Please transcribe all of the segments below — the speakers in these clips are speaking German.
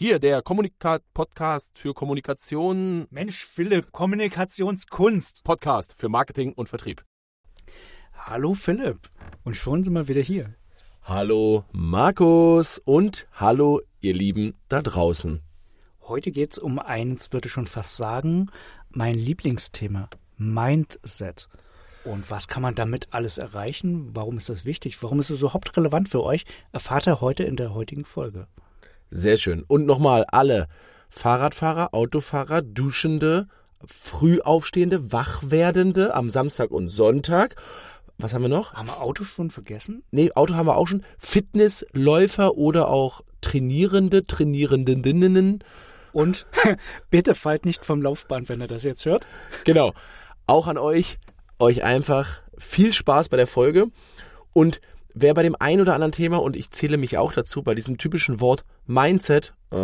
Hier, der Kommunikat-Podcast für Kommunikation. Mensch, Philipp, Kommunikationskunst. Podcast für Marketing und Vertrieb. Hallo Philipp. Und schon sind wir wieder hier. Hallo Markus und hallo ihr Lieben da draußen. Heute geht es um eins, würde ich schon fast sagen, mein Lieblingsthema, Mindset. Und was kann man damit alles erreichen? Warum ist das wichtig? Warum ist es überhaupt relevant für euch? Erfahrt ihr heute in der heutigen Folge. Sehr schön. Und nochmal alle Fahrradfahrer, Autofahrer, Duschende, Frühaufstehende, Wachwerdende am Samstag und Sonntag. Was haben wir noch? Haben wir Auto schon vergessen? Nee, Auto haben wir auch schon. Fitnessläufer oder auch Trainierende, Trainierendeninnen. Und bitte fallt nicht vom Laufband, wenn ihr das jetzt hört. Genau. Auch an euch euch einfach viel Spaß bei der Folge und wer bei dem ein oder anderen Thema, und ich zähle mich auch dazu, bei diesem typischen Wort Mindset, äh,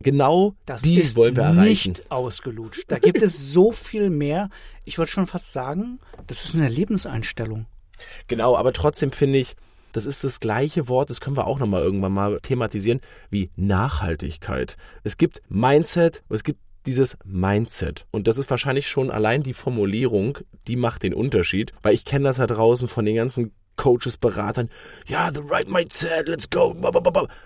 genau das dies wollen wir erreichen. nicht ausgelutscht. Da gibt es so viel mehr. Ich würde schon fast sagen, das ist eine Lebenseinstellung. Genau, aber trotzdem finde ich, das ist das gleiche Wort, das können wir auch nochmal irgendwann mal thematisieren, wie Nachhaltigkeit. Es gibt Mindset, es gibt dieses Mindset. Und das ist wahrscheinlich schon allein die Formulierung, die macht den Unterschied. Weil ich kenne das da draußen von den ganzen Coaches, Beratern, ja, the right mindset, let's go.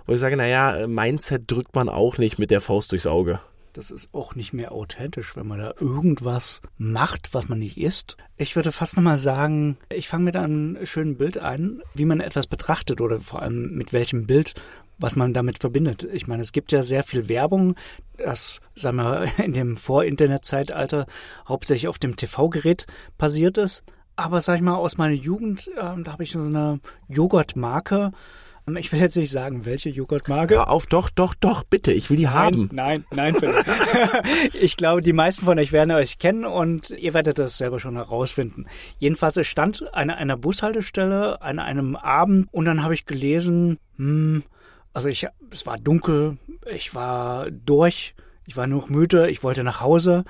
Wo ich sage, naja, Mindset drückt man auch nicht mit der Faust durchs Auge. Das ist auch nicht mehr authentisch, wenn man da irgendwas macht, was man nicht ist. Ich würde fast nochmal sagen, ich fange mit einem schönen Bild ein, wie man etwas betrachtet oder vor allem mit welchem Bild was man damit verbindet. Ich meine, es gibt ja sehr viel Werbung, das, sagen wir, in dem Vor-Internet-Zeitalter hauptsächlich auf dem TV-Gerät passiert ist. Aber sag ich mal, aus meiner Jugend, äh, da habe ich so eine Joghurtmarke, ich will jetzt nicht sagen, welche Joghurtmarke. Hör auf, doch, doch, doch, bitte, ich will die nein, haben. Nein, nein, bitte. ich glaube, die meisten von euch werden euch kennen und ihr werdet das selber schon herausfinden. Jedenfalls, es stand an einer Bushaltestelle an einem Abend und dann habe ich gelesen, hm, also ich, es war dunkel, ich war durch, ich war noch müde, ich wollte nach Hause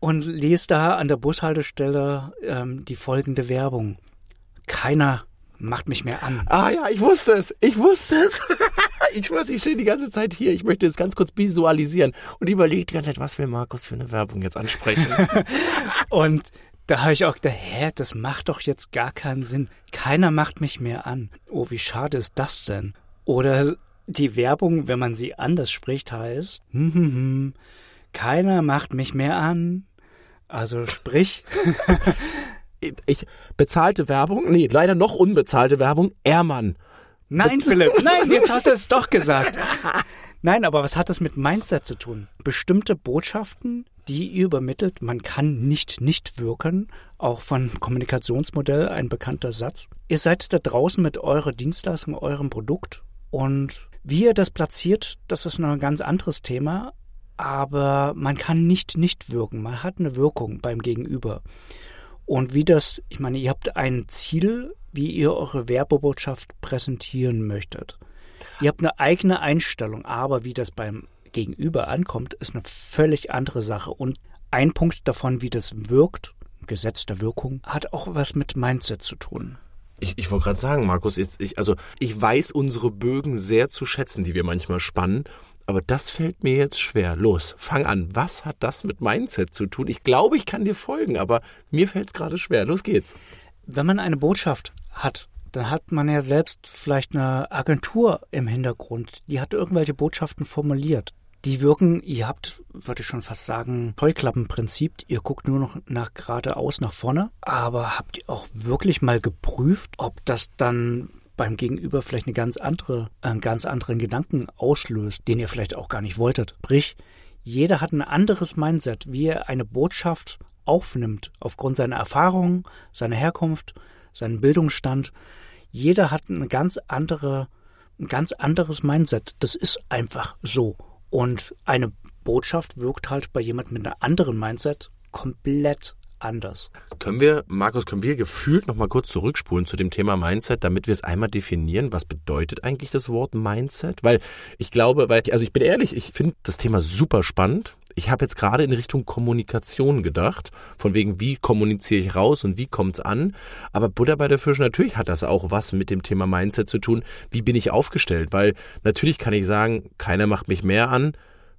und lese da an der Bushaltestelle ähm, die folgende Werbung. Keiner macht mich mehr an. Ah ja, ich wusste es. Ich wusste es. ich weiß, ich stehe die ganze Zeit hier. Ich möchte es ganz kurz visualisieren und überlege die ganze Zeit, was will Markus für eine Werbung jetzt ansprechen. und da habe ich auch gedacht, hä, das macht doch jetzt gar keinen Sinn. Keiner macht mich mehr an. Oh, wie schade ist das denn? Oder die Werbung, wenn man sie anders spricht, heißt, hm, hm, hm, keiner macht mich mehr an. Also sprich, ich bezahlte Werbung, nee, leider noch unbezahlte Werbung, Ehrmann. Nein, Philipp, nein, jetzt hast du es doch gesagt. Nein, aber was hat das mit Mindset zu tun? Bestimmte Botschaften, die ihr übermittelt, man kann nicht nicht wirken, auch von Kommunikationsmodell ein bekannter Satz. Ihr seid da draußen mit eurer Dienstleistung, eurem Produkt und wie ihr das platziert, das ist noch ein ganz anderes Thema, aber man kann nicht nicht wirken, man hat eine Wirkung beim Gegenüber. Und wie das, ich meine, ihr habt ein Ziel, wie ihr eure Werbebotschaft präsentieren möchtet. Ihr habt eine eigene Einstellung, aber wie das beim Gegenüber ankommt, ist eine völlig andere Sache. Und ein Punkt davon, wie das wirkt, Gesetz der Wirkung, hat auch was mit Mindset zu tun. Ich, ich wollte gerade sagen, Markus, jetzt, ich, also ich weiß unsere Bögen sehr zu schätzen, die wir manchmal spannen. Aber das fällt mir jetzt schwer. Los, fang an. Was hat das mit Mindset zu tun? Ich glaube, ich kann dir folgen, aber mir fällt es gerade schwer. Los geht's. Wenn man eine Botschaft hat, dann hat man ja selbst vielleicht eine Agentur im Hintergrund, die hat irgendwelche Botschaften formuliert. Die wirken, ihr habt, würde ich schon fast sagen, Heuklappenprinzip. Ihr guckt nur noch nach geradeaus nach vorne. Aber habt ihr auch wirklich mal geprüft, ob das dann beim Gegenüber vielleicht eine ganz andere, einen ganz anderen Gedanken auslöst, den ihr vielleicht auch gar nicht wolltet. Sprich, jeder hat ein anderes Mindset, wie er eine Botschaft aufnimmt, aufgrund seiner Erfahrung, seiner Herkunft, seinen Bildungsstand. Jeder hat eine ganz andere, ein ganz anderes Mindset. Das ist einfach so. Und eine Botschaft wirkt halt bei jemandem mit einem anderen Mindset komplett anders. Können wir, Markus, können wir gefühlt noch mal kurz zurückspulen zu dem Thema Mindset, damit wir es einmal definieren, was bedeutet eigentlich das Wort Mindset? Weil ich glaube, weil, also ich bin ehrlich, ich finde das Thema super spannend. Ich habe jetzt gerade in Richtung Kommunikation gedacht, von wegen, wie kommuniziere ich raus und wie kommt's an. Aber Buddha bei der Fische, natürlich hat das auch was mit dem Thema Mindset zu tun. Wie bin ich aufgestellt? Weil natürlich kann ich sagen, keiner macht mich mehr an.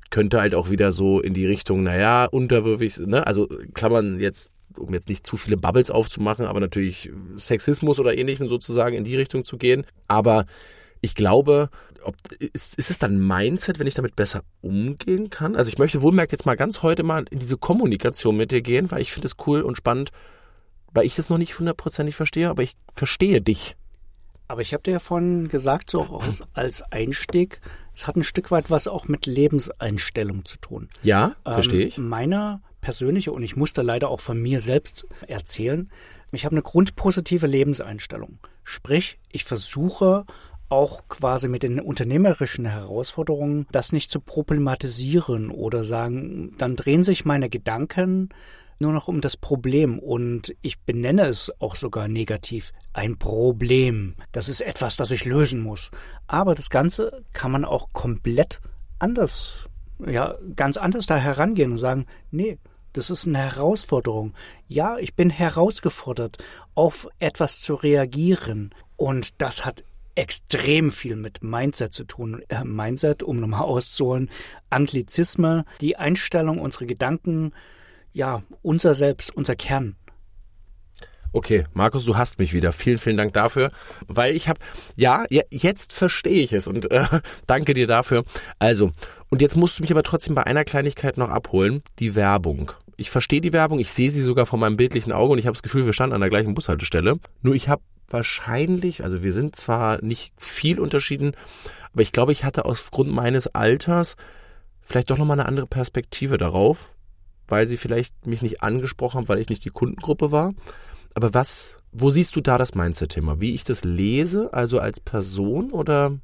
Könnte halt auch wieder so in die Richtung, naja, unterwürfig, ne? Also Klammern jetzt um jetzt nicht zu viele Bubbles aufzumachen, aber natürlich Sexismus oder ähnlichem sozusagen in die Richtung zu gehen. Aber ich glaube, ob, ist, ist es dann Mindset, wenn ich damit besser umgehen kann? Also ich möchte wohlmerkt jetzt mal ganz heute mal in diese Kommunikation mit dir gehen, weil ich finde es cool und spannend, weil ich das noch nicht hundertprozentig verstehe, aber ich verstehe dich. Aber ich habe dir ja vorhin gesagt, so auch als Einstieg, es hat ein Stück weit was auch mit Lebenseinstellung zu tun. Ja, verstehe ähm, ich. Meine persönliche, und ich muss da leider auch von mir selbst erzählen, ich habe eine grundpositive Lebenseinstellung. Sprich, ich versuche auch quasi mit den unternehmerischen Herausforderungen das nicht zu problematisieren oder sagen, dann drehen sich meine Gedanken nur noch um das Problem und ich benenne es auch sogar negativ. Ein Problem. Das ist etwas, das ich lösen muss. Aber das Ganze kann man auch komplett anders, ja, ganz anders da herangehen und sagen, nee, das ist eine Herausforderung. Ja, ich bin herausgefordert, auf etwas zu reagieren. Und das hat extrem viel mit Mindset zu tun. Äh, Mindset, um nochmal auszuholen, Anglizisme, die Einstellung, unsere Gedanken, ja, unser Selbst, unser Kern. Okay, Markus, du hast mich wieder. Vielen, vielen Dank dafür, weil ich habe, ja, jetzt verstehe ich es und äh, danke dir dafür. Also, und jetzt musst du mich aber trotzdem bei einer Kleinigkeit noch abholen, die Werbung. Ich verstehe die Werbung, ich sehe sie sogar vor meinem bildlichen Auge und ich habe das Gefühl, wir standen an der gleichen Bushaltestelle. Nur ich habe wahrscheinlich, also wir sind zwar nicht viel unterschieden, aber ich glaube, ich hatte aufgrund meines Alters vielleicht doch nochmal eine andere Perspektive darauf, weil sie vielleicht mich nicht angesprochen haben, weil ich nicht die Kundengruppe war. Aber was, wo siehst du da das Mindset-Thema? Wie ich das lese, also als Person oder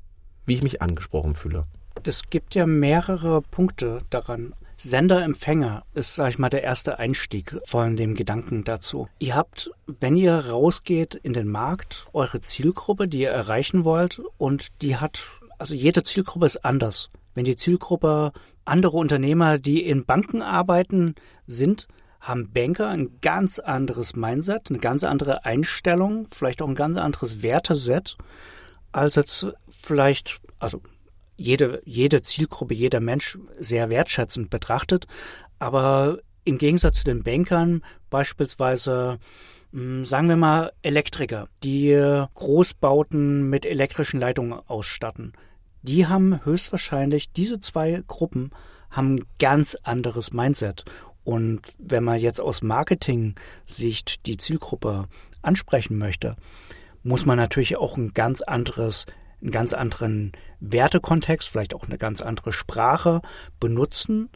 wie ich mich angesprochen fühle? Es gibt ja mehrere Punkte daran. Sender-Empfänger ist, sag ich mal, der erste Einstieg von dem Gedanken dazu. Ihr habt, wenn ihr rausgeht in den Markt, eure Zielgruppe, die ihr erreichen wollt, und die hat, also jede Zielgruppe ist anders. Wenn die Zielgruppe andere Unternehmer, die in Banken arbeiten, sind, haben Banker ein ganz anderes Mindset, eine ganz andere Einstellung, vielleicht auch ein ganz anderes Werteset, als jetzt vielleicht, also jede, jede Zielgruppe, jeder Mensch sehr wertschätzend betrachtet. Aber im Gegensatz zu den Bankern beispielsweise hm, sagen wir mal Elektriker, die Großbauten mit elektrischen Leitungen ausstatten. Die haben höchstwahrscheinlich, diese zwei Gruppen haben ein ganz anderes Mindset. Und wenn man jetzt aus Marketing-Sicht die Zielgruppe ansprechen möchte, muss man natürlich auch ein ganz anderes einen ganz anderen Wertekontext, vielleicht auch eine ganz andere Sprache benutzen,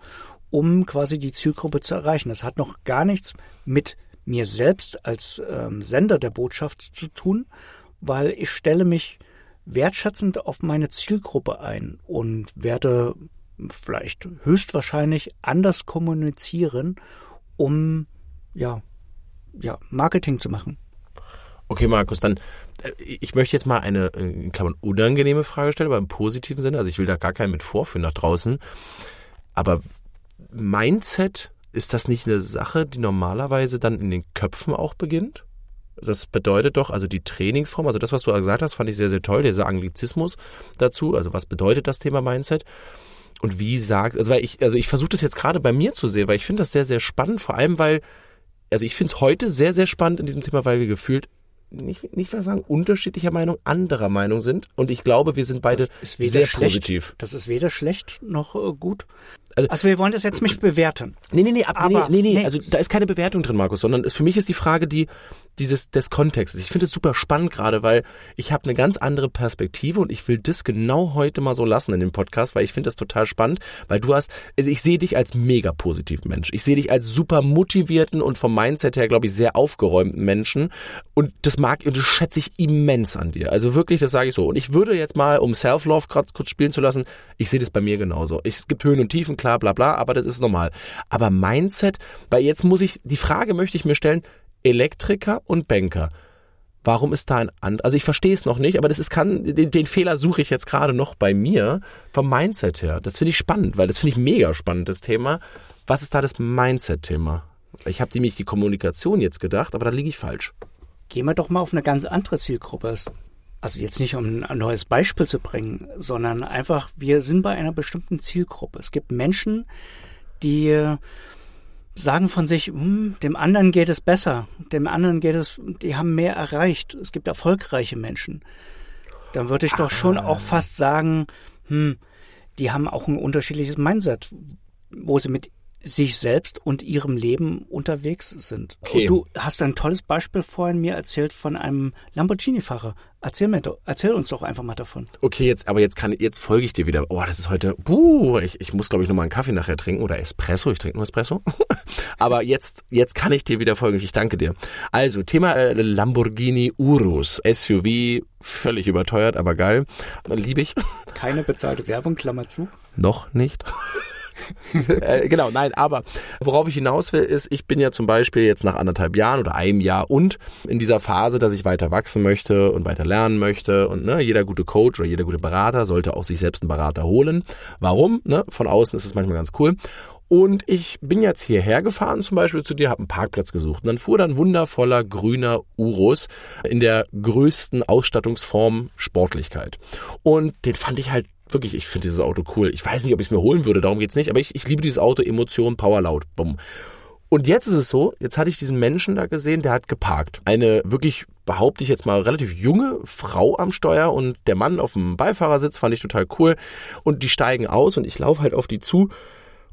um quasi die Zielgruppe zu erreichen. Das hat noch gar nichts mit mir selbst als ähm, Sender der Botschaft zu tun, weil ich stelle mich wertschätzend auf meine Zielgruppe ein und werde vielleicht höchstwahrscheinlich anders kommunizieren, um ja, ja, Marketing zu machen. Okay, Markus, dann äh, ich möchte jetzt mal eine äh, in Klammern unangenehme Frage stellen, aber im positiven Sinne. Also ich will da gar keinen mit vorführen nach draußen. Aber Mindset, ist das nicht eine Sache, die normalerweise dann in den Köpfen auch beginnt? Das bedeutet doch, also die Trainingsform, also das, was du gesagt hast, fand ich sehr, sehr toll, dieser Anglizismus dazu. Also was bedeutet das Thema Mindset? Und wie sagt, also weil ich, also ich versuche das jetzt gerade bei mir zu sehen, weil ich finde das sehr, sehr spannend, vor allem weil, also ich finde es heute sehr, sehr spannend in diesem Thema, weil wir gefühlt nicht, nicht sagen, unterschiedlicher Meinung, anderer Meinung sind. Und ich glaube, wir sind beide sehr schlecht, positiv. Das ist weder schlecht noch äh, gut. Also, also, wir wollen das jetzt nicht bewerten. Nee, nee, nee, ab, aber, nee, nee, nee, also da ist keine Bewertung drin, Markus, sondern es, für mich ist die Frage die dieses des Kontextes. Ich finde es super spannend gerade, weil ich habe eine ganz andere Perspektive und ich will das genau heute mal so lassen in dem Podcast, weil ich finde das total spannend, weil du hast, also ich sehe dich als mega positiven Mensch. Ich sehe dich als super motivierten und vom Mindset her, glaube ich, sehr aufgeräumten Menschen und das mag und das schätze ich immens an dir. Also wirklich, das sage ich so. Und ich würde jetzt mal, um Self-Love gerade kurz spielen zu lassen, ich sehe das bei mir genauso. es gibt Höhen und Tiefen, klar, bla bla, aber das ist normal. Aber Mindset, weil jetzt muss ich, die Frage möchte ich mir stellen, Elektriker und Banker. Warum ist da ein and also ich verstehe es noch nicht, aber das ist kann den, den Fehler suche ich jetzt gerade noch bei mir vom Mindset her. Das finde ich spannend, weil das finde ich mega spannend das Thema. Was ist da das Mindset Thema? Ich habe nämlich die Kommunikation jetzt gedacht, aber da liege ich falsch. Gehen wir doch mal auf eine ganz andere Zielgruppe. Also jetzt nicht um ein neues Beispiel zu bringen, sondern einfach wir sind bei einer bestimmten Zielgruppe. Es gibt Menschen, die sagen von sich, hm, dem anderen geht es besser, dem anderen geht es, die haben mehr erreicht. Es gibt erfolgreiche Menschen. Dann würde ich doch schon auch fast sagen, hm, die haben auch ein unterschiedliches Mindset, wo sie mit sich selbst und ihrem Leben unterwegs sind. Okay. Und du hast ein tolles Beispiel vorhin mir erzählt von einem Lamborghini-Fahrer. Erzähl mir doch, erzähl uns doch einfach mal davon. Okay, jetzt, aber jetzt kann, jetzt folge ich dir wieder. Oh, das ist heute, buh, ich, ich muss glaube ich noch mal einen Kaffee nachher trinken oder Espresso. Ich trinke nur Espresso. aber jetzt, jetzt kann ich dir wieder folgen. Ich danke dir. Also, Thema äh, Lamborghini Urus. SUV, völlig überteuert, aber geil. Liebe ich. Keine bezahlte Werbung, Klammer zu. Noch nicht. äh, genau, nein, aber worauf ich hinaus will, ist, ich bin ja zum Beispiel jetzt nach anderthalb Jahren oder einem Jahr und in dieser Phase, dass ich weiter wachsen möchte und weiter lernen möchte und ne, jeder gute Coach oder jeder gute Berater sollte auch sich selbst einen Berater holen. Warum? Ne? Von außen ist es manchmal ganz cool. Und ich bin jetzt hierher gefahren, zum Beispiel zu dir, habe einen Parkplatz gesucht. Und dann fuhr dann wundervoller grüner Urus in der größten Ausstattungsform Sportlichkeit. Und den fand ich halt wirklich, ich finde dieses Auto cool. Ich weiß nicht, ob ich es mir holen würde, darum geht's nicht, aber ich, ich liebe dieses Auto, Emotion, Power, laut, bumm. Und jetzt ist es so, jetzt hatte ich diesen Menschen da gesehen, der hat geparkt. Eine wirklich, behaupte ich jetzt mal, relativ junge Frau am Steuer und der Mann auf dem Beifahrersitz fand ich total cool. Und die steigen aus und ich laufe halt auf die zu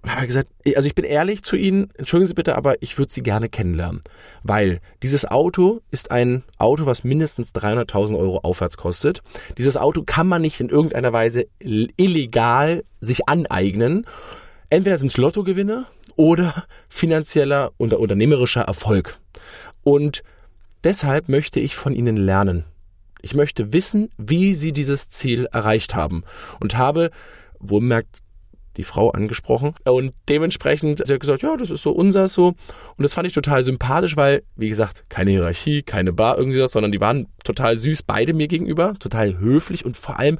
und habe gesagt, also ich bin ehrlich zu Ihnen, entschuldigen Sie bitte, aber ich würde Sie gerne kennenlernen. Weil dieses Auto ist ein Auto, was mindestens 300.000 Euro aufwärts kostet. Dieses Auto kann man nicht in irgendeiner Weise illegal sich aneignen. Entweder sind es Lottogewinne oder finanzieller oder unternehmerischer Erfolg. Und deshalb möchte ich von Ihnen lernen. Ich möchte wissen, wie Sie dieses Ziel erreicht haben. Und habe wohlmerkt die Frau angesprochen. Und dementsprechend sie hat gesagt, ja, das ist so unser so. Und das fand ich total sympathisch, weil, wie gesagt, keine Hierarchie, keine Bar, irgendwie was, sondern die waren total süß, beide mir gegenüber, total höflich und vor allem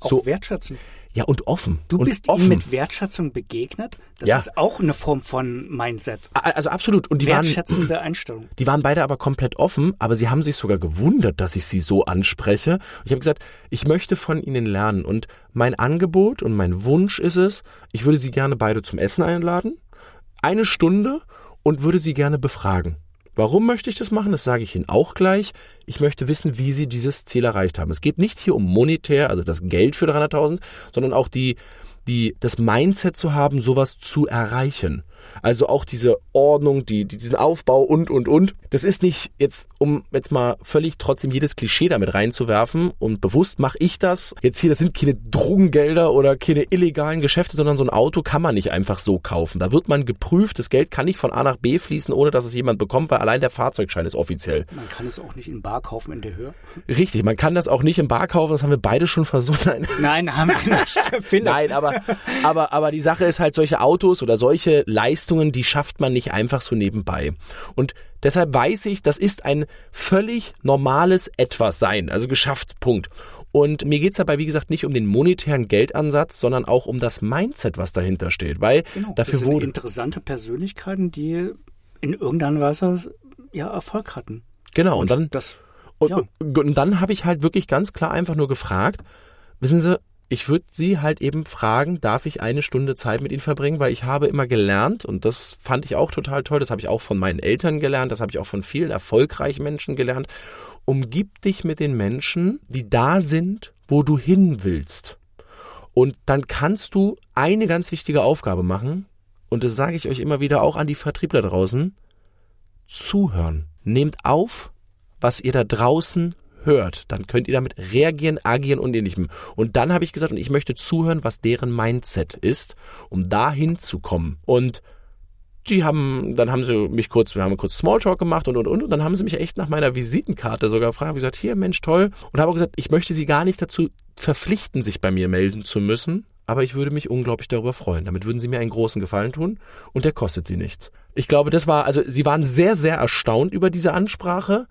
Auch so wertschätzend. Ja, und offen. Du und bist offen. ihm mit Wertschätzung begegnet. Das Ja. ist auch eine Form von Mindset. Also absolut. Und die waren, Wertschätzende Einstellung. die waren beide aber komplett offen, aber sie haben sich sogar gewundert, dass ich sie so anspreche. Und ich habe gesagt, ich möchte von ihnen lernen. Und mein Angebot und mein Wunsch ist es, ich würde sie gerne beide zum Essen einladen, eine Stunde und würde sie gerne befragen. Warum möchte ich das machen? Das sage ich Ihnen auch gleich. Ich möchte wissen, wie Sie dieses Ziel erreicht haben. Es geht nicht hier um monetär, also das Geld für 300.000, sondern auch die, die, das Mindset zu haben, sowas zu erreichen. Also auch diese Ordnung, die, diesen Aufbau und, und, und. Das ist nicht jetzt, um jetzt mal völlig trotzdem jedes Klischee damit reinzuwerfen und bewusst mache ich das. Jetzt hier, das sind keine Drogengelder oder keine illegalen Geschäfte, sondern so ein Auto kann man nicht einfach so kaufen. Da wird man geprüft, das Geld kann nicht von A nach B fließen, ohne dass es jemand bekommt, weil allein der Fahrzeugschein ist offiziell. Man kann es auch nicht in Bar kaufen in der Höhe. Richtig, man kann das auch nicht im Bar kaufen, das haben wir beide schon versucht. Nein. Nein, haben wir nicht. Philipp. Nein, aber, aber, aber die Sache ist halt, solche Autos oder solche Leistungen, die schafft man nicht einfach so nebenbei. Und deshalb weiß ich, das ist ein völlig normales Etwas sein, also geschafft, Punkt. Und mir geht's dabei, wie gesagt, nicht um den monetären Geldansatz, sondern auch um das Mindset, was dahinter steht. Weil Genau, dafür das sind wurde. interessante Persönlichkeiten, die in irgendeiner Weise ja Erfolg hatten. Genau, und dann. das Und, Ja. und dann habe ich halt wirklich ganz klar einfach nur gefragt, wissen Sie, ich würde Sie halt eben fragen, darf ich eine Stunde Zeit mit Ihnen verbringen, weil ich habe immer gelernt und das fand ich auch total toll, das habe ich auch von meinen Eltern gelernt, das habe ich auch von vielen erfolgreichen Menschen gelernt. Umgib dich mit den Menschen, die da sind, wo du hin willst. Und dann kannst du eine ganz wichtige Aufgabe machen, und das sage ich euch immer wieder auch an die Vertriebler draußen, zuhören. Nehmt auf, was ihr da draußen hört. Dann könnt ihr damit reagieren, agieren und ähnlichem. Und dann habe ich gesagt, und ich möchte zuhören, was deren Mindset ist, um dahin zu kommen. Und die haben, dann haben sie mich kurz, wir haben kurz Smalltalk gemacht und und und und dann haben sie mich echt nach meiner Visitenkarte sogar gefragt, habe gesagt, hier Mensch, toll. Und habe auch gesagt, ich möchte sie gar nicht dazu verpflichten, sich bei mir melden zu müssen, aber ich würde mich unglaublich darüber freuen. Damit würden sie mir einen großen Gefallen tun und der kostet sie nichts. Ich glaube, das war, also sie waren sehr, sehr erstaunt über diese Ansprache.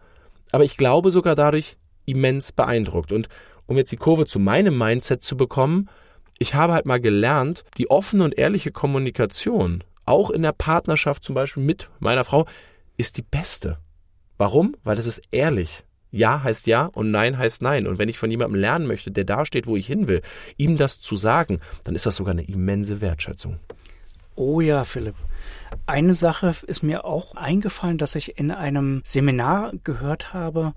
aber ich glaube sogar dadurch immens beeindruckt. Und um jetzt die Kurve zu meinem Mindset zu bekommen, ich habe halt mal gelernt, die offene und ehrliche Kommunikation, auch in der Partnerschaft zum Beispiel mit meiner Frau, ist die beste. Warum? Weil es ist ehrlich. Ja heißt ja und Nein heißt Nein. Und wenn ich von jemandem lernen möchte, der da steht, wo ich hin will, ihm das zu sagen, dann ist das sogar eine immense Wertschätzung. Oh ja, Philipp. Eine Sache ist mir auch eingefallen, dass ich in einem Seminar gehört habe,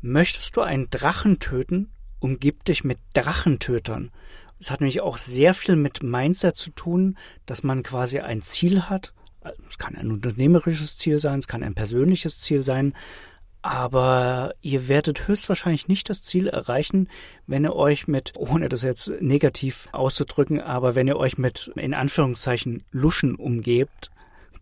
möchtest du einen Drachen töten, umgib dich mit Drachentötern. Es hat nämlich auch sehr viel mit Mindset zu tun, dass man quasi ein Ziel hat. Es kann ein unternehmerisches Ziel sein, es kann ein persönliches Ziel sein, aber ihr werdet höchstwahrscheinlich nicht das Ziel erreichen, wenn ihr euch mit, ohne das jetzt negativ auszudrücken, aber wenn ihr euch mit, in Anführungszeichen, Luschen umgebt,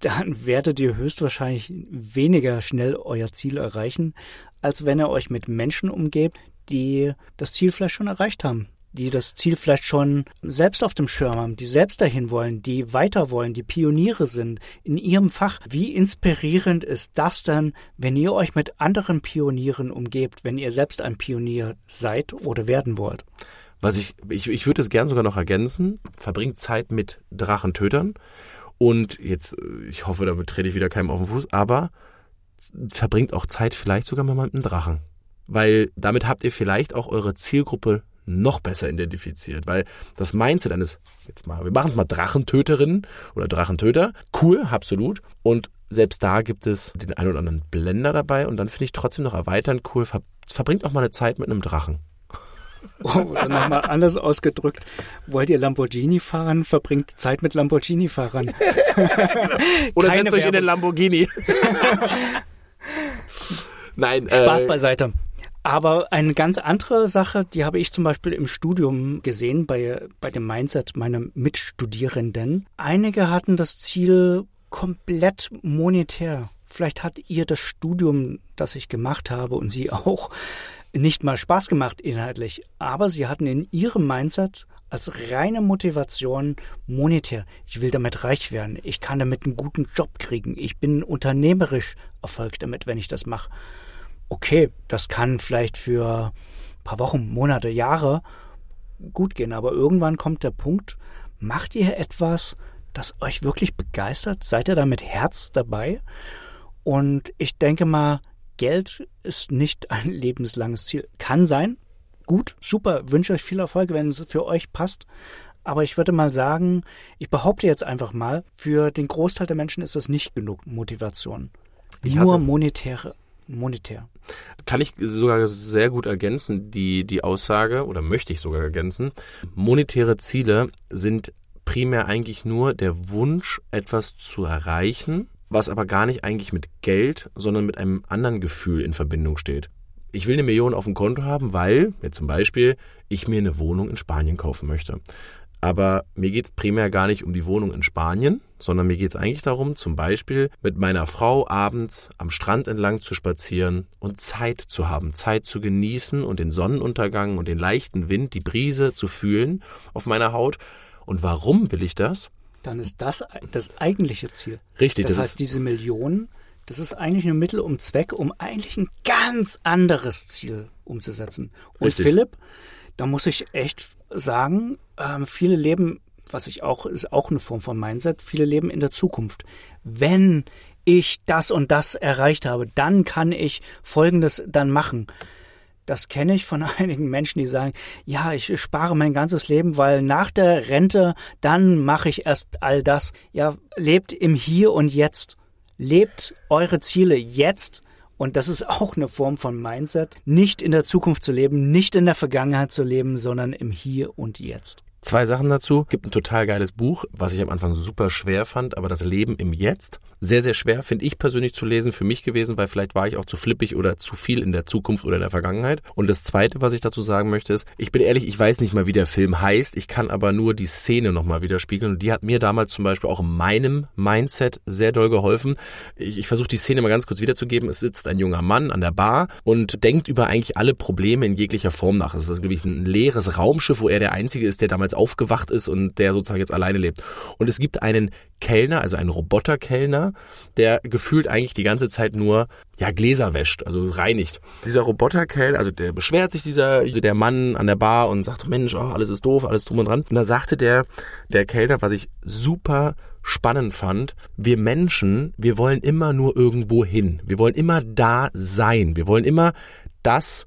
dann werdet ihr höchstwahrscheinlich weniger schnell euer Ziel erreichen, als wenn ihr euch mit Menschen umgebt, die das Ziel vielleicht schon erreicht haben die das Ziel vielleicht schon selbst auf dem Schirm haben, die selbst dahin wollen, die weiter wollen, die Pioniere sind in ihrem Fach. Wie inspirierend ist das dann, wenn ihr euch mit anderen Pionieren umgebt, wenn ihr selbst ein Pionier seid oder werden wollt? Was ich, ich, ich würde es gern sogar noch ergänzen, verbringt Zeit mit Drachentötern und jetzt, ich hoffe, damit trete ich wieder keinem auf den Fuß, aber verbringt auch Zeit vielleicht sogar mal mit einem Drachen. Weil damit habt ihr vielleicht auch eure Zielgruppe noch besser identifiziert, weil das Mindset eines, jetzt mal, wir machen es mal Drachentöterinnen oder Drachentöter, cool, absolut. Und selbst da gibt es den einen oder anderen Blender dabei und dann finde ich trotzdem noch erweiternd cool, ver verbringt auch mal eine Zeit mit einem Drachen. Oh, oder nochmal anders ausgedrückt. Wollt ihr Lamborghini fahren? Verbringt Zeit mit Lamborghini-Fahrern. oder Keine setzt euch in den Lamborghini. Nein. Spaß äh, beiseite. Aber eine ganz andere Sache, die habe ich zum Beispiel im Studium gesehen, bei, bei dem Mindset meiner Mitstudierenden. Einige hatten das Ziel komplett monetär. Vielleicht hat ihr das Studium, das ich gemacht habe und sie auch, nicht mal Spaß gemacht inhaltlich, aber sie hatten in ihrem Mindset als reine Motivation monetär. Ich will damit reich werden. Ich kann damit einen guten Job kriegen. Ich bin unternehmerisch erfolgt damit, wenn ich das mache okay, das kann vielleicht für ein paar Wochen, Monate, Jahre gut gehen, aber irgendwann kommt der Punkt, macht ihr etwas, das euch wirklich begeistert? Seid ihr da mit Herz dabei? Und ich denke mal, Geld ist nicht ein lebenslanges Ziel. Kann sein. Gut, super, wünsche euch viel Erfolg, wenn es für euch passt. Aber ich würde mal sagen, ich behaupte jetzt einfach mal, für den Großteil der Menschen ist das nicht genug Motivation. Ich Nur monetäre monetär. Kann ich sogar sehr gut ergänzen, die, die Aussage, oder möchte ich sogar ergänzen. Monetäre Ziele sind primär eigentlich nur der Wunsch, etwas zu erreichen, was aber gar nicht eigentlich mit Geld, sondern mit einem anderen Gefühl in Verbindung steht. Ich will eine Million auf dem Konto haben, weil, jetzt zum Beispiel, ich mir eine Wohnung in Spanien kaufen möchte. Aber mir geht es primär gar nicht um die Wohnung in Spanien, sondern mir geht es eigentlich darum, zum Beispiel mit meiner Frau abends am Strand entlang zu spazieren und Zeit zu haben, Zeit zu genießen und den Sonnenuntergang und den leichten Wind, die Brise zu fühlen auf meiner Haut. Und warum will ich das? Dann ist das das eigentliche Ziel. Richtig. Das, das heißt, diese Millionen, das ist eigentlich ein Mittel um Zweck, um eigentlich ein ganz anderes Ziel umzusetzen. Und Richtig. Philipp, da muss ich echt sagen, ähm, viele leben, was ich auch, ist auch eine Form von Mindset, viele leben in der Zukunft. Wenn ich das und das erreicht habe, dann kann ich Folgendes dann machen. Das kenne ich von einigen Menschen, die sagen, ja, ich spare mein ganzes Leben, weil nach der Rente, dann mache ich erst all das. Ja, lebt im Hier und Jetzt. Lebt eure Ziele jetzt und das ist auch eine Form von Mindset, nicht in der Zukunft zu leben, nicht in der Vergangenheit zu leben, sondern im Hier und Jetzt. Zwei Sachen dazu. Gibt ein total geiles Buch, was ich am Anfang super schwer fand, aber das Leben im Jetzt. Sehr, sehr schwer, finde ich persönlich zu lesen, für mich gewesen, weil vielleicht war ich auch zu flippig oder zu viel in der Zukunft oder in der Vergangenheit. Und das zweite, was ich dazu sagen möchte, ist, ich bin ehrlich, ich weiß nicht mal, wie der Film heißt. Ich kann aber nur die Szene nochmal widerspiegeln. Und die hat mir damals zum Beispiel auch in meinem Mindset sehr doll geholfen. Ich, ich versuche die Szene mal ganz kurz wiederzugeben. Es sitzt ein junger Mann an der Bar und denkt über eigentlich alle Probleme in jeglicher Form nach. Es ist wirklich ein leeres Raumschiff, wo er der Einzige ist, der damals jetzt aufgewacht ist und der sozusagen jetzt alleine lebt. Und es gibt einen Kellner, also einen Roboterkellner, der gefühlt eigentlich die ganze Zeit nur ja Gläser wäscht, also reinigt. Dieser Roboterkellner, also der beschwert sich dieser der Mann an der Bar und sagt Mensch, oh, alles ist doof, alles drum und dran. Und da sagte der der Kellner, was ich super spannend fand, wir Menschen, wir wollen immer nur irgendwo hin. Wir wollen immer da sein. Wir wollen immer das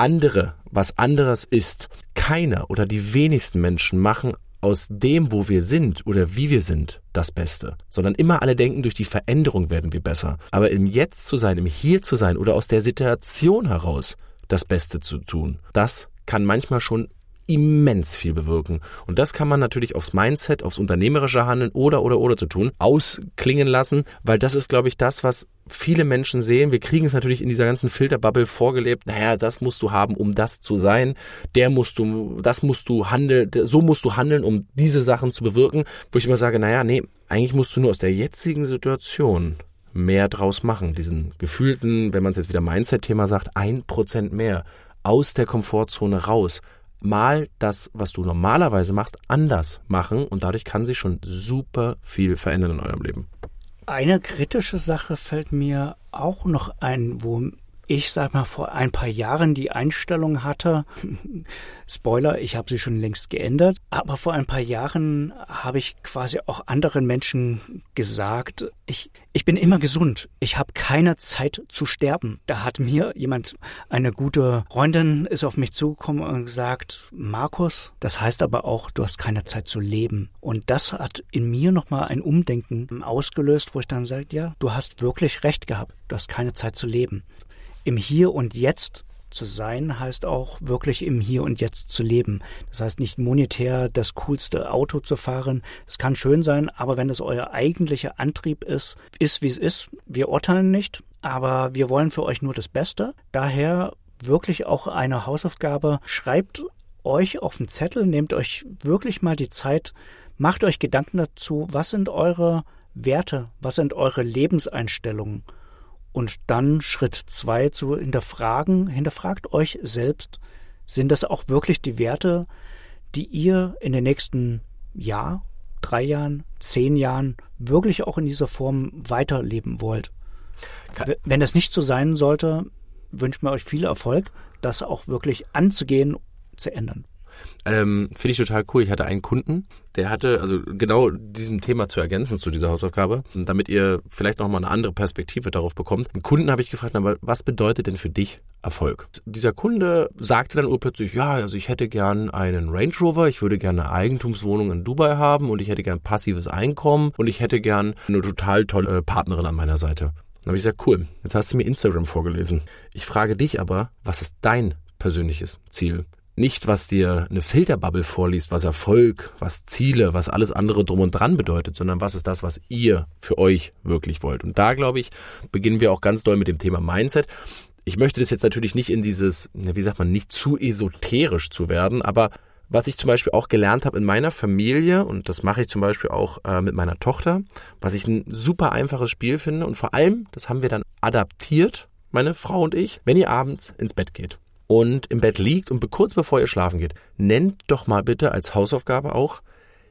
andere, was anderes ist. Keiner oder die wenigsten Menschen machen aus dem, wo wir sind oder wie wir sind, das Beste, sondern immer alle denken, durch die Veränderung werden wir besser. Aber im Jetzt zu sein, im Hier zu sein oder aus der Situation heraus das Beste zu tun, das kann manchmal schon immens viel bewirken. Und das kann man natürlich aufs Mindset, aufs unternehmerische Handeln oder oder oder zu tun, ausklingen lassen, weil das ist, glaube ich, das, was viele Menschen sehen. Wir kriegen es natürlich in dieser ganzen Filterbubble vorgelebt. Naja, das musst du haben, um das zu sein. Der musst du, das musst du handeln, so musst du handeln, um diese Sachen zu bewirken. Wo ich immer sage, naja, nee, eigentlich musst du nur aus der jetzigen Situation mehr draus machen. Diesen gefühlten, wenn man es jetzt wieder Mindset-Thema sagt, ein Prozent mehr aus der Komfortzone raus mal das, was du normalerweise machst, anders machen und dadurch kann sich schon super viel verändern in eurem Leben. Eine kritische Sache fällt mir auch noch ein, wo ich sag mal vor ein paar Jahren die Einstellung hatte, Spoiler, ich habe sie schon längst geändert, aber vor ein paar Jahren habe ich quasi auch anderen Menschen gesagt, ich, ich bin immer gesund, ich habe keine Zeit zu sterben. Da hat mir jemand, eine gute Freundin ist auf mich zugekommen und gesagt, Markus, das heißt aber auch, du hast keine Zeit zu leben. Und das hat in mir nochmal ein Umdenken ausgelöst, wo ich dann sage, ja, du hast wirklich recht gehabt, du hast keine Zeit zu leben im Hier und Jetzt zu sein heißt auch wirklich im Hier und Jetzt zu leben. Das heißt nicht monetär das coolste Auto zu fahren. Es kann schön sein, aber wenn es euer eigentlicher Antrieb ist, ist wie es ist. Wir urteilen nicht, aber wir wollen für euch nur das Beste. Daher wirklich auch eine Hausaufgabe. Schreibt euch auf den Zettel, nehmt euch wirklich mal die Zeit, macht euch Gedanken dazu, was sind eure Werte, was sind eure Lebenseinstellungen und dann Schritt zwei zu hinterfragen, hinterfragt euch selbst, sind das auch wirklich die Werte, die ihr in den nächsten Jahr, drei Jahren, zehn Jahren wirklich auch in dieser Form weiterleben wollt? Wenn das nicht so sein sollte, wünschen wir euch viel Erfolg, das auch wirklich anzugehen, zu ändern. Ähm, Finde ich total cool. Ich hatte einen Kunden, der hatte, also genau diesem Thema zu ergänzen zu dieser Hausaufgabe, damit ihr vielleicht nochmal eine andere Perspektive darauf bekommt. Einen Kunden habe ich gefragt, aber was bedeutet denn für dich Erfolg? Dieser Kunde sagte dann urplötzlich, ja, also ich hätte gern einen Range Rover, ich würde gerne eine Eigentumswohnung in Dubai haben und ich hätte gern passives Einkommen und ich hätte gern eine total tolle Partnerin an meiner Seite. Dann habe ich gesagt, cool, jetzt hast du mir Instagram vorgelesen. Ich frage dich aber, was ist dein persönliches Ziel? Nicht, was dir eine Filterbubble vorliest, was Erfolg, was Ziele, was alles andere drum und dran bedeutet, sondern was ist das, was ihr für euch wirklich wollt. Und da, glaube ich, beginnen wir auch ganz doll mit dem Thema Mindset. Ich möchte das jetzt natürlich nicht in dieses, wie sagt man, nicht zu esoterisch zu werden, aber was ich zum Beispiel auch gelernt habe in meiner Familie, und das mache ich zum Beispiel auch äh, mit meiner Tochter, was ich ein super einfaches Spiel finde und vor allem, das haben wir dann adaptiert, meine Frau und ich, wenn ihr abends ins Bett geht und im Bett liegt und kurz bevor ihr schlafen geht, nennt doch mal bitte als Hausaufgabe auch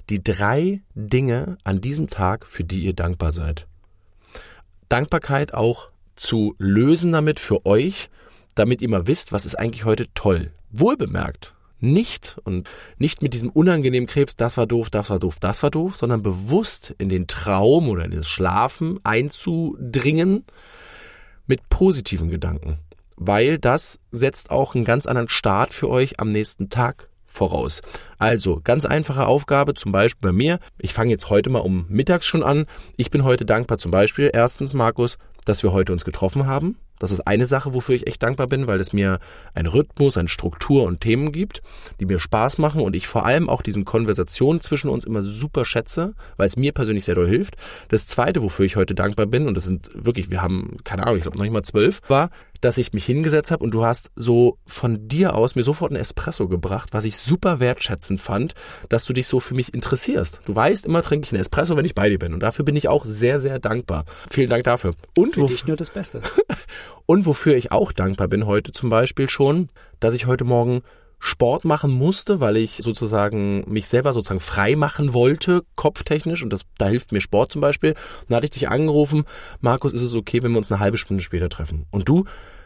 die drei Dinge an diesem Tag, für die ihr dankbar seid. Dankbarkeit auch zu lösen damit für euch, damit ihr mal wisst, was ist eigentlich heute toll. Wohlbemerkt. Nicht und nicht mit diesem unangenehmen Krebs, das war doof, das war doof, das war doof, sondern bewusst in den Traum oder in das Schlafen einzudringen mit positiven Gedanken weil das setzt auch einen ganz anderen Start für euch am nächsten Tag voraus. Also ganz einfache Aufgabe, zum Beispiel bei mir. Ich fange jetzt heute mal um mittags schon an. Ich bin heute dankbar zum Beispiel erstens, Markus, dass wir heute uns getroffen haben. Das ist eine Sache, wofür ich echt dankbar bin, weil es mir einen Rhythmus, eine Struktur und Themen gibt, die mir Spaß machen und ich vor allem auch diesen Konversationen zwischen uns immer super schätze, weil es mir persönlich sehr doll hilft. Das zweite, wofür ich heute dankbar bin, und das sind wirklich, wir haben, keine Ahnung, ich glaube noch nicht mal zwölf, war, dass ich mich hingesetzt habe und du hast so von dir aus mir sofort einen Espresso gebracht, was ich super wertschätzend fand, dass du dich so für mich interessierst. Du weißt, immer trinke ich einen Espresso, wenn ich bei dir bin und dafür bin ich auch sehr, sehr dankbar. Vielen Dank dafür. Und für dich nur das Beste. und wofür ich auch dankbar bin heute zum Beispiel schon, dass ich heute Morgen Sport machen musste, weil ich sozusagen mich selber sozusagen frei machen wollte, kopftechnisch. Und das, da hilft mir Sport zum Beispiel. Und dann hatte ich dich angerufen, Markus, ist es okay, wenn wir uns eine halbe Stunde später treffen? Und du,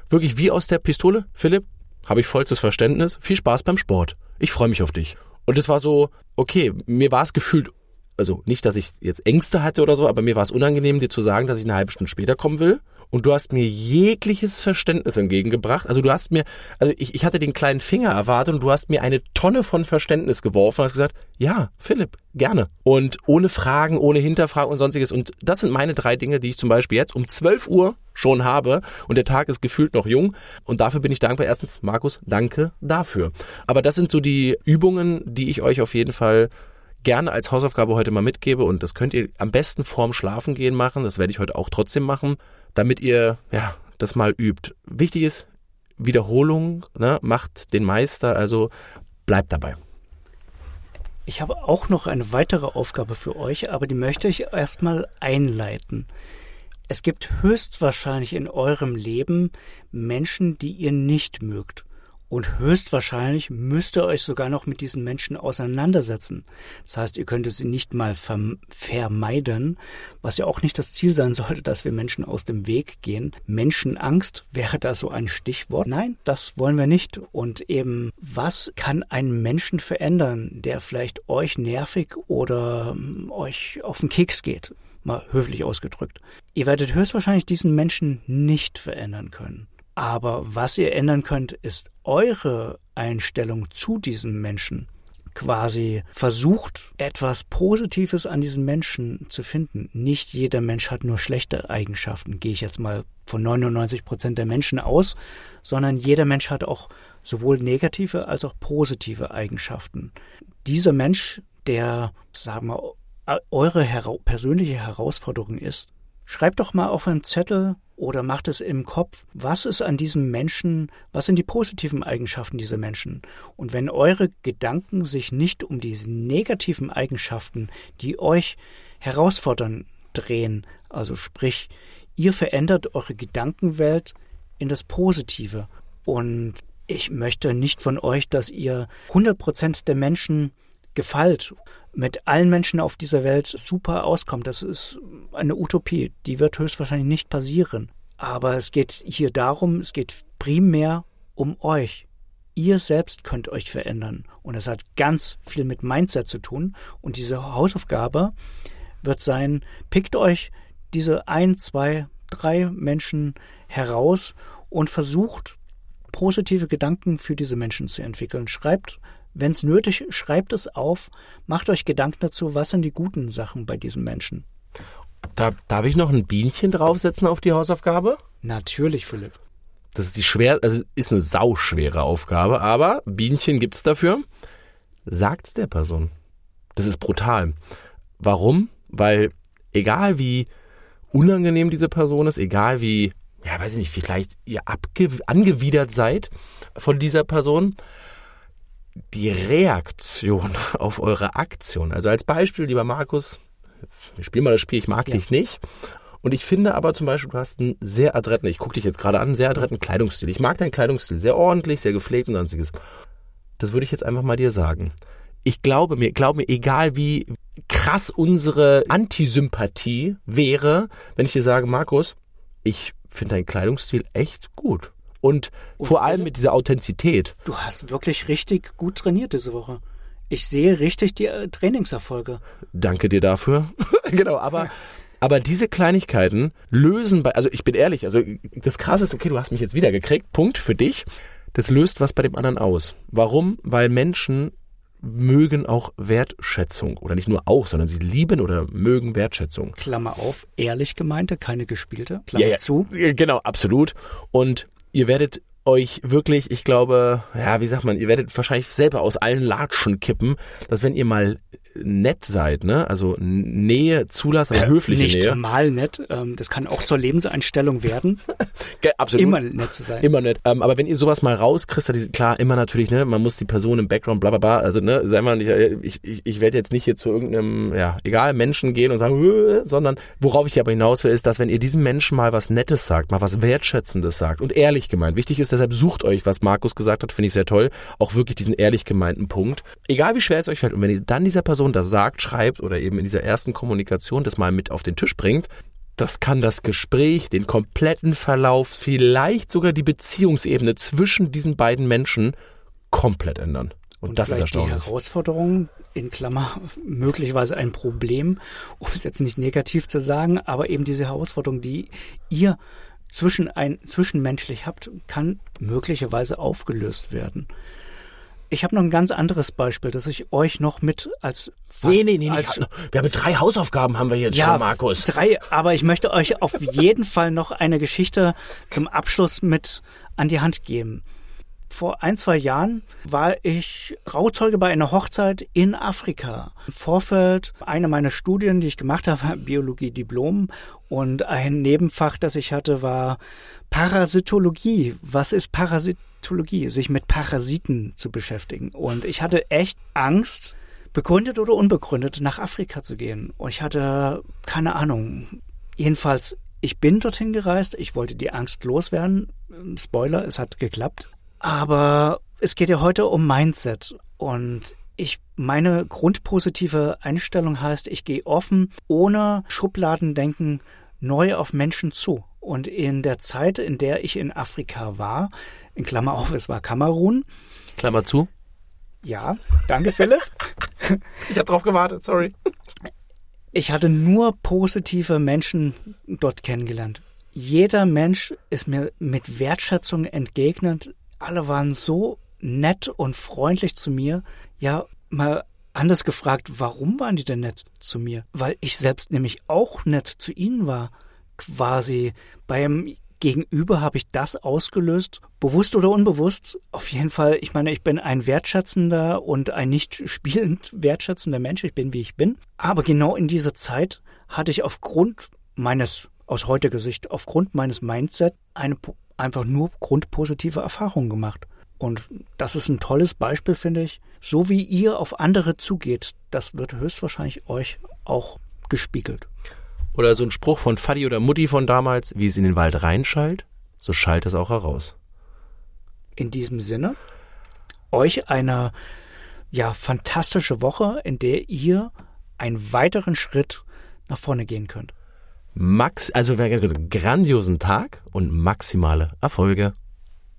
wirklich wie aus der Pistole, Philipp, habe ich vollstes Verständnis. Viel Spaß beim Sport. Ich freue mich auf dich. Und es war so, okay, mir war es gefühlt, also nicht, dass ich jetzt Ängste hatte oder so, aber mir war es unangenehm, dir zu sagen, dass ich eine halbe Stunde später kommen will und du hast mir jegliches Verständnis entgegengebracht. Also du hast mir, also ich, ich hatte den kleinen Finger erwartet und du hast mir eine Tonne von Verständnis geworfen und hast gesagt, ja, Philipp, gerne. Und ohne Fragen, ohne Hinterfragen und sonstiges. Und das sind meine drei Dinge, die ich zum Beispiel jetzt um 12 Uhr schon habe und der Tag ist gefühlt noch jung und dafür bin ich dankbar. Erstens, Markus, danke dafür. Aber das sind so die Übungen, die ich euch auf jeden Fall gerne als Hausaufgabe heute mal mitgebe und das könnt ihr am besten vorm Schlafen gehen machen. Das werde ich heute auch trotzdem machen damit ihr ja das mal übt. Wichtig ist Wiederholung, ne, macht den Meister, also bleibt dabei. Ich habe auch noch eine weitere Aufgabe für euch, aber die möchte ich erstmal einleiten. Es gibt höchstwahrscheinlich in eurem Leben Menschen, die ihr nicht mögt. Und höchstwahrscheinlich müsst ihr euch sogar noch mit diesen Menschen auseinandersetzen. Das heißt, ihr könnt sie nicht mal vermeiden, was ja auch nicht das Ziel sein sollte, dass wir Menschen aus dem Weg gehen. Menschenangst wäre da so ein Stichwort. Nein, das wollen wir nicht. Und eben, was kann einen Menschen verändern, der vielleicht euch nervig oder ähm, euch auf den Keks geht? Mal höflich ausgedrückt. Ihr werdet höchstwahrscheinlich diesen Menschen nicht verändern können. Aber was ihr ändern könnt, ist eure Einstellung zu diesem Menschen. Quasi versucht, etwas Positives an diesen Menschen zu finden. Nicht jeder Mensch hat nur schlechte Eigenschaften, gehe ich jetzt mal von 99 Prozent der Menschen aus, sondern jeder Mensch hat auch sowohl negative als auch positive Eigenschaften. Dieser Mensch, der, sagen wir, eure hera persönliche Herausforderung ist, schreibt doch mal auf einem Zettel oder macht es im Kopf, was ist an diesem Menschen, was sind die positiven Eigenschaften dieser Menschen? Und wenn eure Gedanken sich nicht um diese negativen Eigenschaften, die euch herausfordern, drehen, also sprich, ihr verändert eure Gedankenwelt in das Positive. Und ich möchte nicht von euch, dass ihr 100 Prozent der Menschen gefällt, mit allen Menschen auf dieser Welt super auskommt. Das ist eine Utopie. Die wird höchstwahrscheinlich nicht passieren. Aber es geht hier darum, es geht primär um euch. Ihr selbst könnt euch verändern. Und das hat ganz viel mit Mindset zu tun. Und diese Hausaufgabe wird sein, pickt euch diese ein, zwei, drei Menschen heraus und versucht, positive Gedanken für diese Menschen zu entwickeln. Schreibt wenn es nötig, schreibt es auf, macht euch Gedanken dazu, was sind die guten Sachen bei diesen Menschen. Da, darf ich noch ein Bienchen draufsetzen auf die Hausaufgabe? Natürlich, Philipp. Das ist die schwer, also ist eine sauschwere Aufgabe, aber Bienchen gibt's dafür. Sagt's der Person. Das ist brutal. Warum? Weil egal wie unangenehm diese Person ist, egal wie, ja, weiß ich nicht, vielleicht ihr angewidert seid von dieser Person, die Reaktion auf eure Aktion. Also als Beispiel, lieber Markus, wir spielen mal das Spiel, ich mag ja. dich nicht. Und ich finde aber zum Beispiel, du hast einen sehr adretten, ich gucke dich jetzt gerade an, sehr adretten Kleidungsstil. Ich mag deinen Kleidungsstil, sehr ordentlich, sehr gepflegt und sonstiges. Das würde ich jetzt einfach mal dir sagen. Ich glaube mir, glaube mir, egal wie krass unsere Antisympathie wäre, wenn ich dir sage, Markus, ich finde deinen Kleidungsstil echt gut und, und vor allem mit dieser Authentizität. Du hast wirklich richtig gut trainiert diese Woche. Ich sehe richtig die äh, Trainingserfolge. Danke dir dafür. genau, aber aber diese Kleinigkeiten lösen bei, also ich bin ehrlich, also das Krasse ist, okay, du hast mich jetzt wieder gekriegt, Punkt für dich. Das löst was bei dem anderen aus. Warum? Weil Menschen mögen auch Wertschätzung. Oder nicht nur auch, sondern sie lieben oder mögen Wertschätzung. Klammer auf, ehrlich gemeinte, keine gespielte. Klammer ja, ja, zu. Genau, absolut. Und ihr werdet euch wirklich, ich glaube, ja, wie sagt man, ihr werdet wahrscheinlich selber aus allen Latschen kippen, dass wenn ihr mal nett seid, ne? Also Nähe zulassen, aber höfliche Nicht Nähe. mal nett. Ähm, das kann auch zur Lebenseinstellung werden. Absolut. Immer nett zu sein. Immer nett. Ähm, aber wenn ihr sowas mal rauskristallisiert, klar, immer natürlich, ne, man muss die Person im Background, bla bla bla, also ne, sei mal nicht, äh, ich, ich, ich werde jetzt nicht hier zu irgendeinem, ja, egal, Menschen gehen und sagen, "Äh", sondern worauf ich aber hinaus will, ist, dass wenn ihr diesem Menschen mal was Nettes sagt, mal was Wertschätzendes sagt und ehrlich gemeint, wichtig ist deshalb, sucht euch, was Markus gesagt hat, finde ich sehr toll, auch wirklich diesen ehrlich gemeinten Punkt. Egal wie schwer es euch fällt und wenn ihr dann dieser Person das sagt, schreibt oder eben in dieser ersten Kommunikation das mal mit auf den Tisch bringt, das kann das Gespräch, den kompletten Verlauf, vielleicht sogar die Beziehungsebene zwischen diesen beiden Menschen komplett ändern. Und, das ist vielleicht die erstaunlich. Herausforderung, in Klammer, möglicherweise ein Problem, um es jetzt nicht negativ zu sagen, aber eben diese Herausforderung, die ihr zwischen ein, zwischenmenschlich habt, kann möglicherweise aufgelöst werden. Ich habe noch ein ganz anderes Beispiel, das ich euch noch mit als Nee, nee, nee, als, nicht. Wir haben drei Hausaufgaben haben wir jetzt ja, schon, Markus. drei, aber ich möchte euch auf jeden Fall noch eine Geschichte zum Abschluss mit an die Hand geben. Vor ein, zwei Jahren war ich Trauzeuge bei einer Hochzeit in Afrika. Im Vorfeld einer meiner Studien, die ich gemacht habe, war Biologie Diplom und ein Nebenfach, das ich hatte, war Parasitologie. Was ist Parasitologie? Sich mit Parasiten zu beschäftigen. Und ich hatte echt Angst, begründet oder unbegründet nach Afrika zu gehen. Und ich hatte keine Ahnung. Jedenfalls, ich bin dorthin gereist. Ich wollte die Angst loswerden. Spoiler, es hat geklappt. Aber es geht ja heute um Mindset. Und ich, meine grundpositive Einstellung heißt, ich gehe offen, ohne Schubladendenken, neu auf Menschen zu. Und in der Zeit, in der ich in Afrika war, in Klammer auf, es war Kamerun. Klammer zu. Ja, danke Philipp. Ich habe drauf gewartet, sorry. Ich hatte nur positive Menschen dort kennengelernt. Jeder Mensch ist mir mit Wertschätzung entgegnet. Alle waren so nett und freundlich zu mir. Ja, mal anders gefragt, warum waren die denn nett zu mir? Weil ich selbst nämlich auch nett zu ihnen war. Quasi beim Gegenüber habe ich das ausgelöst, bewusst oder unbewusst. Auf jeden Fall, ich meine, ich bin ein wertschätzender und ein nicht spielend wertschätzender Mensch. Ich bin, wie ich bin. Aber genau in dieser Zeit hatte ich aufgrund meines, aus heutiger Sicht, aufgrund meines Mindset eine einfach nur grundpositive Erfahrungen gemacht. Und das ist ein tolles Beispiel, finde ich. So wie ihr auf andere zugeht, das wird höchstwahrscheinlich euch auch gespiegelt. Oder so ein Spruch von Fadi oder Mutti von damals, wie es in den Wald reinschallt, so schallt es auch heraus. In diesem Sinne, euch eine ja fantastische Woche, in der ihr einen weiteren Schritt nach vorne gehen könnt. Max, also grandiosen Tag und maximale Erfolge.